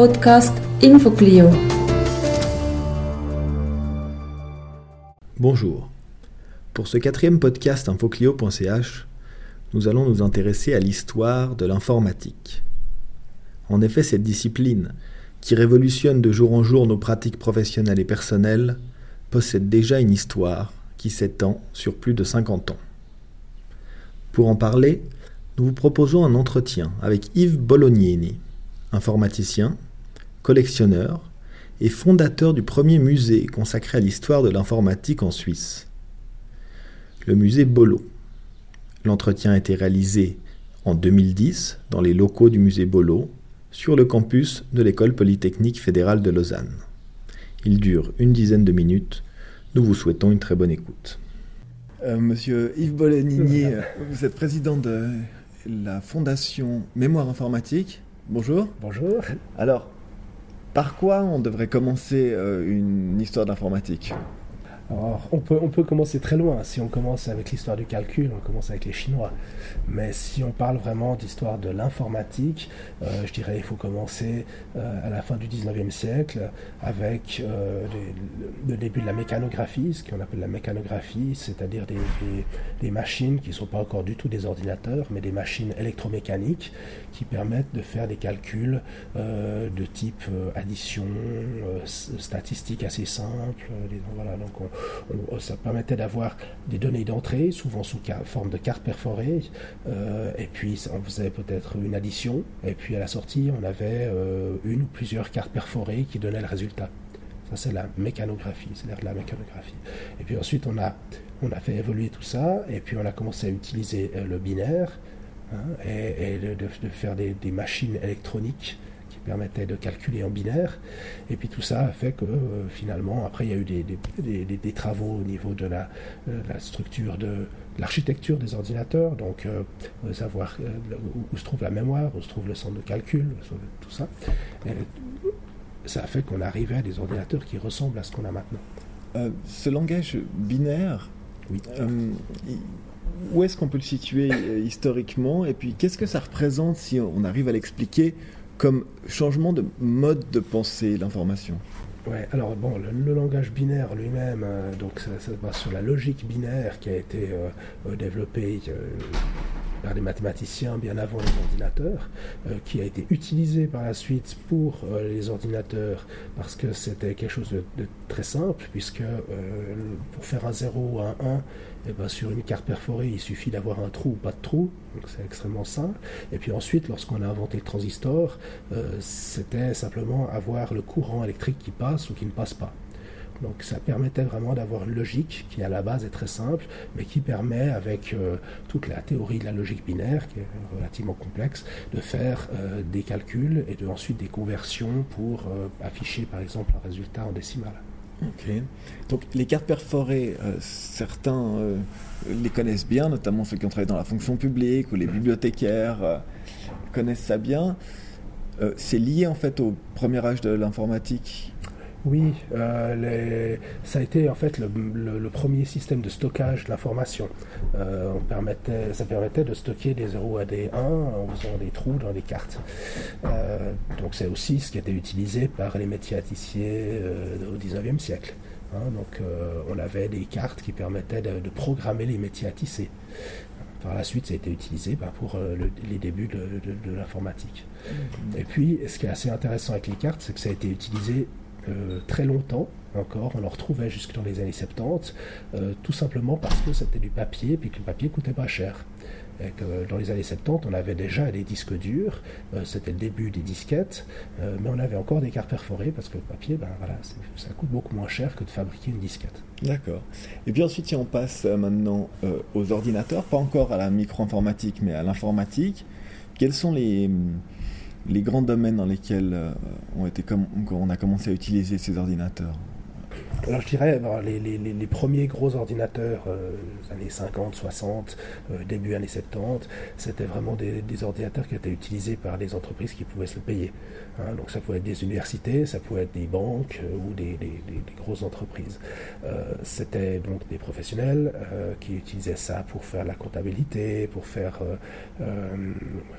Podcast InfoClio. Bonjour. Pour ce quatrième podcast infoclio.ch, nous allons nous intéresser à l'histoire de l'informatique. En effet, cette discipline, qui révolutionne de jour en jour nos pratiques professionnelles et personnelles, possède déjà une histoire qui s'étend sur plus de 50 ans. Pour en parler, nous vous proposons un entretien avec Yves Bolognini, informaticien, collectionneur et fondateur du premier musée consacré à l'histoire de l'informatique en Suisse, le musée Bolo. L'entretien a été réalisé en 2010 dans les locaux du musée Bolo sur le campus de l'école polytechnique fédérale de Lausanne. Il dure une dizaine de minutes. Nous vous souhaitons une très bonne écoute. Euh, monsieur Yves Bolognini, vous êtes président de la fondation Mémoire informatique Bonjour. Bonjour. Alors, par quoi on devrait commencer euh, une histoire d'informatique? Alors, on peut, on peut commencer très loin. Si on commence avec l'histoire du calcul, on commence avec les Chinois. Mais si on parle vraiment d'histoire de l'informatique, euh, je dirais il faut commencer euh, à la fin du 19e siècle avec euh, le début de la mécanographie, ce qu'on appelle la mécanographie, c'est-à-dire des, machines qui ne sont pas encore du tout des ordinateurs, mais des machines électromécaniques qui permettent de faire des calculs de type addition, statistique assez simple. voilà, donc on, ça permettait d'avoir des données d'entrée, souvent sous forme de carte perforée, euh, et puis on faisait peut-être une addition, et puis à la sortie, on avait euh, une ou plusieurs cartes perforées qui donnaient le résultat. Ça, c'est la mécanographie, c'est l'air de la mécanographie. Et puis ensuite, on a, on a fait évoluer tout ça, et puis on a commencé à utiliser euh, le binaire, hein, et, de, faire des machines électroniques permettait de calculer en binaire. Et puis tout ça a fait que euh, finalement, après, il y a eu des, travaux au niveau de la, euh, structure de l'architecture des ordinateurs, donc euh, savoir où, se trouve la mémoire, où se trouve le centre de calcul, tout ça. Et ça a fait qu'on arrivait à des ordinateurs qui ressemblent à ce qu'on a maintenant. ce langage binaire, oui. où est-ce qu'on peut le situer historiquement? Et puis, qu'est-ce que ça représente si on arrive à l'expliquer comme changement de mode de pensée, l'information. Ouais, alors bon, le, langage binaire lui-même, euh, donc ça, se base sur la logique binaire qui a été euh, euh, développée par des mathématiciens bien avant les ordinateurs, qui a été utilisé par la suite pour les ordinateurs parce que c'était quelque chose de, très simple, puisque pour faire un 0 ou un 1, et eh ben, sur une carte perforée, il suffit d'avoir un trou ou pas de trou, donc c'est extrêmement simple. Et puis ensuite, lorsqu'on a inventé le transistor, euh, c'était simplement avoir le courant électrique qui passe ou qui ne passe pas. Donc ça permettait vraiment d'avoir une logique qui à la base est très simple, mais qui permet avec euh, toute la théorie de la logique binaire, qui est relativement complexe, de faire euh, des calculs et de ensuite des conversions pour afficher par exemple un résultat en décimal. Ok. Donc les cartes perforées, euh, certains euh, les connaissent bien, notamment ceux qui ont travaillé dans la fonction publique ou les bibliothécaires euh, connaissent ça bien. c'est lié en fait au premier âge de l'informatique? Oui, euh, ça a été en fait le, premier système de stockage de l'information. Euh, ça permettait de stocker des 0 à des 1 en faisant des trous dans les cartes. Euh, donc c'est aussi ce qui a été utilisé par les métiaticiers au 19e siècle. Hein. donc on avait des cartes qui permettaient de, programmer les métiers à tisser. Par la suite, ça a été utilisé bah, pour les débuts de, l'informatique. Et puis, ce qui est assez intéressant avec les cartes, c'est que ça a été utilisé très longtemps encore, on en retrouvait jusque dans les années 70, euh, tout simplement parce que c'était du papier, puis que le papier coûtait pas cher. Dans les années 70, on avait déjà des disques durs, euh, c'était le début des disquettes, mais on avait encore des cartes perforées parce que le papier, ben ça coûte beaucoup moins cher que de fabriquer une disquette. D'accord. Et puis ensuite, si on passe maintenant aux ordinateurs, pas encore à la micro-informatique, mais à l'informatique, quels sont les les grands domaines dans lesquels euh, on a commencé à utiliser ces ordinateurs alors je dirais, les, les, premiers gros ordinateurs, euh, années 50, 60, euh, début années 70, c'était vraiment des, ordinateurs qui étaient utilisés par des entreprises qui pouvaient se le payer. Hein. donc ça pouvait être des universités, ça pouvait être des banques ou des, grosses entreprises. c'était donc des professionnels qui utilisaient ça pour faire la comptabilité, pour faire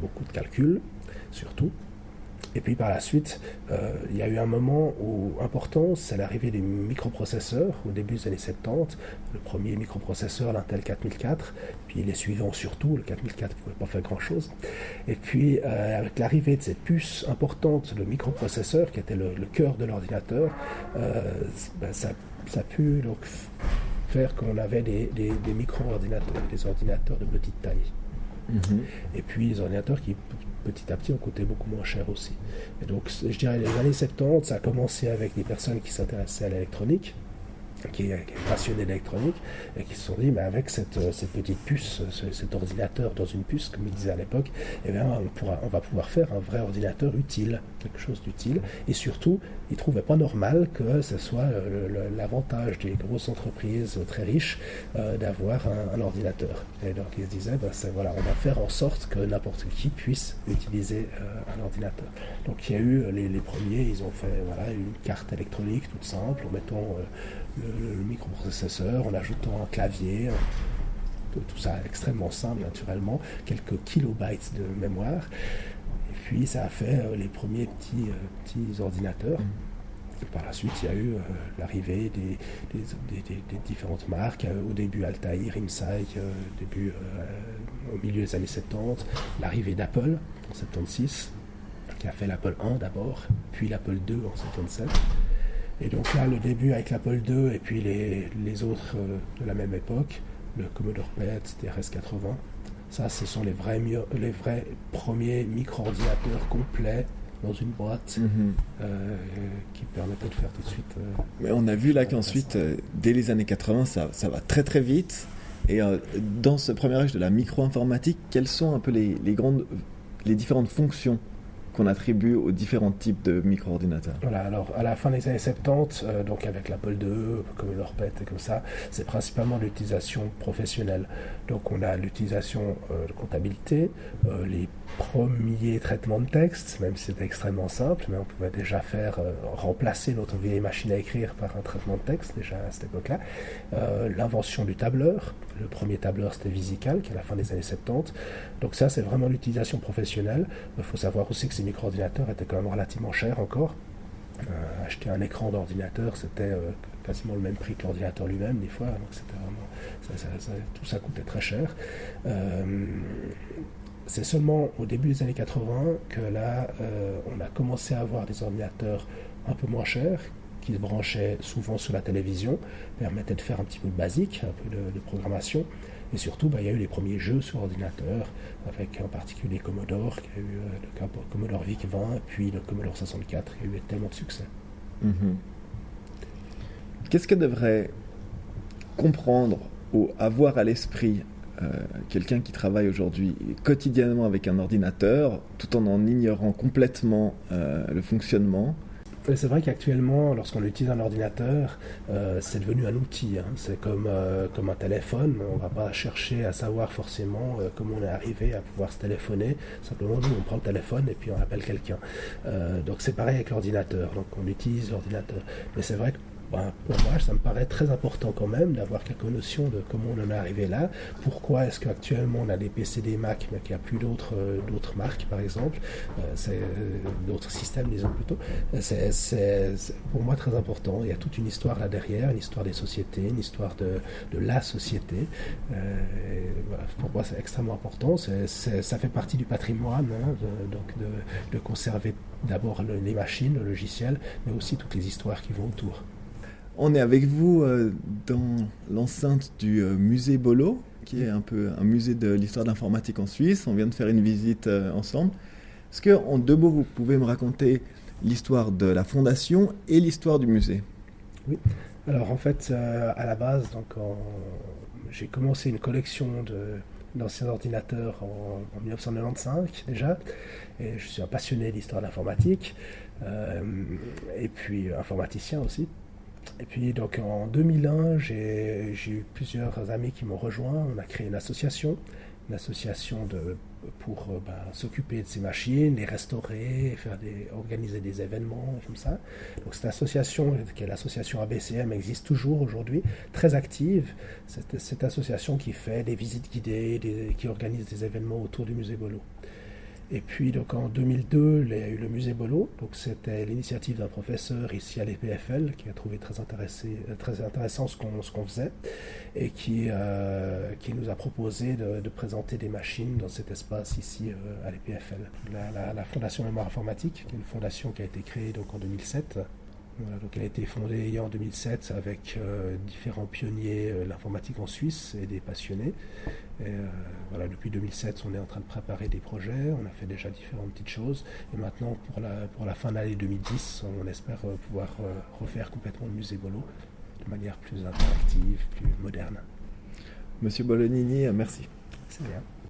beaucoup de calculs surtout. Et puis par la suite, euh, il y a eu un moment où important, c'est l'arrivée des microprocesseurs au début des années 70. Le premier microprocesseur, l'Intel 4004, puis les suivants surtout, le 4004 ne pouvait pas faire grand-chose. Et puis euh, avec l'arrivée de cette puce importante, le microprocesseur, qui était le, cœur de l'ordinateur, euh, ben, ça, a pu donc, faire qu'on avait des, micro-ordinateurs, des ordinateurs de petite taille. Mhm. Et puis les ordinateurs qui petit à petit ont coûté beaucoup moins cher aussi. Et donc je dirais les années 70, ça a commencé avec des personnes qui s'intéressaient à l'électronique qui est, passionné d'électronique, et qui se sont dit, mais avec cette, euh, petite puce, cet ordinateur dans une puce, comme il disait à l'époque, eh bien, on, pourra, on va pouvoir faire un vrai ordinateur utile, quelque chose d'utile. Et surtout, ils ne trouvaient pas normal que ce soit l'avantage des grosses entreprises très riches euh, d'avoir un, ordinateur. Et donc, ils se disaient, ben, voilà, on va faire en sorte que n'importe qui puisse utiliser euh, un ordinateur. Donc, il y a eu les, les, premiers, ils ont fait voilà, une carte électronique toute simple, en mettant le, microprocesseur, en ajoutant un clavier, tout ça extrêmement simple naturellement, quelques kilobytes de mémoire. Et puis ça a fait euh, les premiers petits, euh, petits ordinateurs. Et par la suite, il y a eu euh, l'arrivée des, différentes marques. au début, Altair, Rimsai, début, au milieu des années 70, l'arrivée d'Apple en 76, qui a fait l'Apple 1 d'abord, puis l'Apple 2 en 77. Et donc là, le début avec l'Apple II et puis les, les autres euh, de la même époque, le Commodore PET, TRS-80, ça, ce sont les vrais, les vrais premiers micro-ordinateurs complets dans une boîte mhm. euh, qui permettaient de faire tout de suite. Euh, Mais on a vu là qu'ensuite, dès les années 80, ça, ça, va très très vite. Et dans ce premier âge de la micro-informatique, quelles sont un peu les, les, grandes, les différentes fonctions qu'on attribue aux différents types de micro-ordinateurs. Voilà, alors à la fin des années 70, euh, donc avec l'Apple II, comme PET et comme ça, c'est principalement l'utilisation professionnelle. Donc on a l'utilisation euh, de comptabilité, euh, les premiers traitements de texte, même si c'était extrêmement simple, mais on pouvait déjà faire remplacer notre vieille machine à écrire par un traitement de texte déjà à cette époque-là. L'invention du tableur, le premier tableur c'était Visical, qui est à la fin des années 70. Donc ça c'est vraiment l'utilisation professionnelle. Il faut savoir aussi que micro-ordinateurs étaient quand même relativement chers encore. Euh, acheter un écran d'ordinateur, c'était euh, quasiment le même prix que l'ordinateur lui-même, des fois. Donc vraiment, tout ça coûtait très cher. Euh, c'est seulement au début des années 80 que là, on a commencé à avoir des ordinateurs un peu moins chers, qui se branchaient souvent sur la télévision, permettaient de faire un petit peu de basique, un peu de programmation. Et surtout, bah, il y a eu les premiers jeux sur ordinateur, avec en particulier Commodore, qui a eu euh, le Commodore VIC 20, puis le Commodore 64, qui a eu tellement de succès. Mhm. Qu'est-ce que devrait comprendre ou avoir à l'esprit euh, quelqu'un qui travaille aujourd'hui quotidiennement avec un ordinateur, tout en en ignorant complètement euh, le fonctionnement c'est vrai qu'actuellement, lorsqu'on utilise un ordinateur, euh, c'est devenu un outil. Hein. C'est comme, euh, comme un téléphone. On ne va pas chercher à savoir forcément euh, comment on est arrivé à pouvoir se téléphoner. Simplement, nous, on prend le téléphone et puis on appelle quelqu'un. donc c'est pareil avec l'ordinateur. Donc on utilise l'ordinateur. Mais c'est vrai que ben, pour moi, ça me paraît très important quand même d'avoir quelques notions de comment on en est arrivé là. Pourquoi est-ce qu'actuellement on a des PC, des Mac, mais qu'il n'y a plus d'autres euh, d'autres marques, par exemple, euh, euh, d'autres systèmes, disons plutôt. C'est pour moi très important. Il y a toute une histoire là derrière, une histoire des sociétés, une histoire de, la société. Pour moi, c'est extrêmement important. ça fait partie du patrimoine, hein, de, donc de conserver d'abord les machines, le logiciel, mais aussi toutes les histoires qui vont autour. On est avec vous euh, dans l'enceinte du euh, musée Bolo, qui est un peu un musée de l'histoire de l'informatique en Suisse. On vient de faire une visite euh, ensemble. Est-ce que, en deux mots, vous pouvez me raconter l'histoire de la fondation et l'histoire du musée? Oui. Alors, en fait, à la base, j'ai commencé une collection d'anciens ordinateurs en, 1995 déjà. Et je suis un passionné d'histoire de l'informatique et puis informaticien aussi. Et puis donc en 2001, j'ai eu plusieurs amis qui m'ont rejoint. On a créé une association, une association pour euh, ben, s'occuper de ces machines, les restaurer, organiser des événements comme ça. Donc cette association, qui est l'association ABCM, existe toujours aujourd'hui, très active. C'est cette association qui fait des visites guidées, qui organise des événements autour du musée Bolo. Et puis donc en 2002, il y a eu le musée Bolo. Donc c'était l'initiative d'un professeur ici à l'EPFL qui a trouvé très, très intéressant ce qu'on faisait et qui, euh, nous a proposé de, présenter des machines dans cet espace ici euh, à l'EPFL. La, Fondation Mémoire Informatique, qui est une fondation qui a été créée donc en 2007 voilà, donc elle a été fondée en 2007 avec euh, différents pionniers de euh, l'informatique en Suisse et des passionnés. Et, euh, voilà, depuis 2007, on est en train de préparer des projets, on a fait déjà différentes petites choses. Et maintenant, pour la, pour la fin de l'année 2010, on espère pouvoir refaire complètement le musée Bolo de manière plus interactive, plus moderne. Monsieur Bolonini, merci. C'est bien.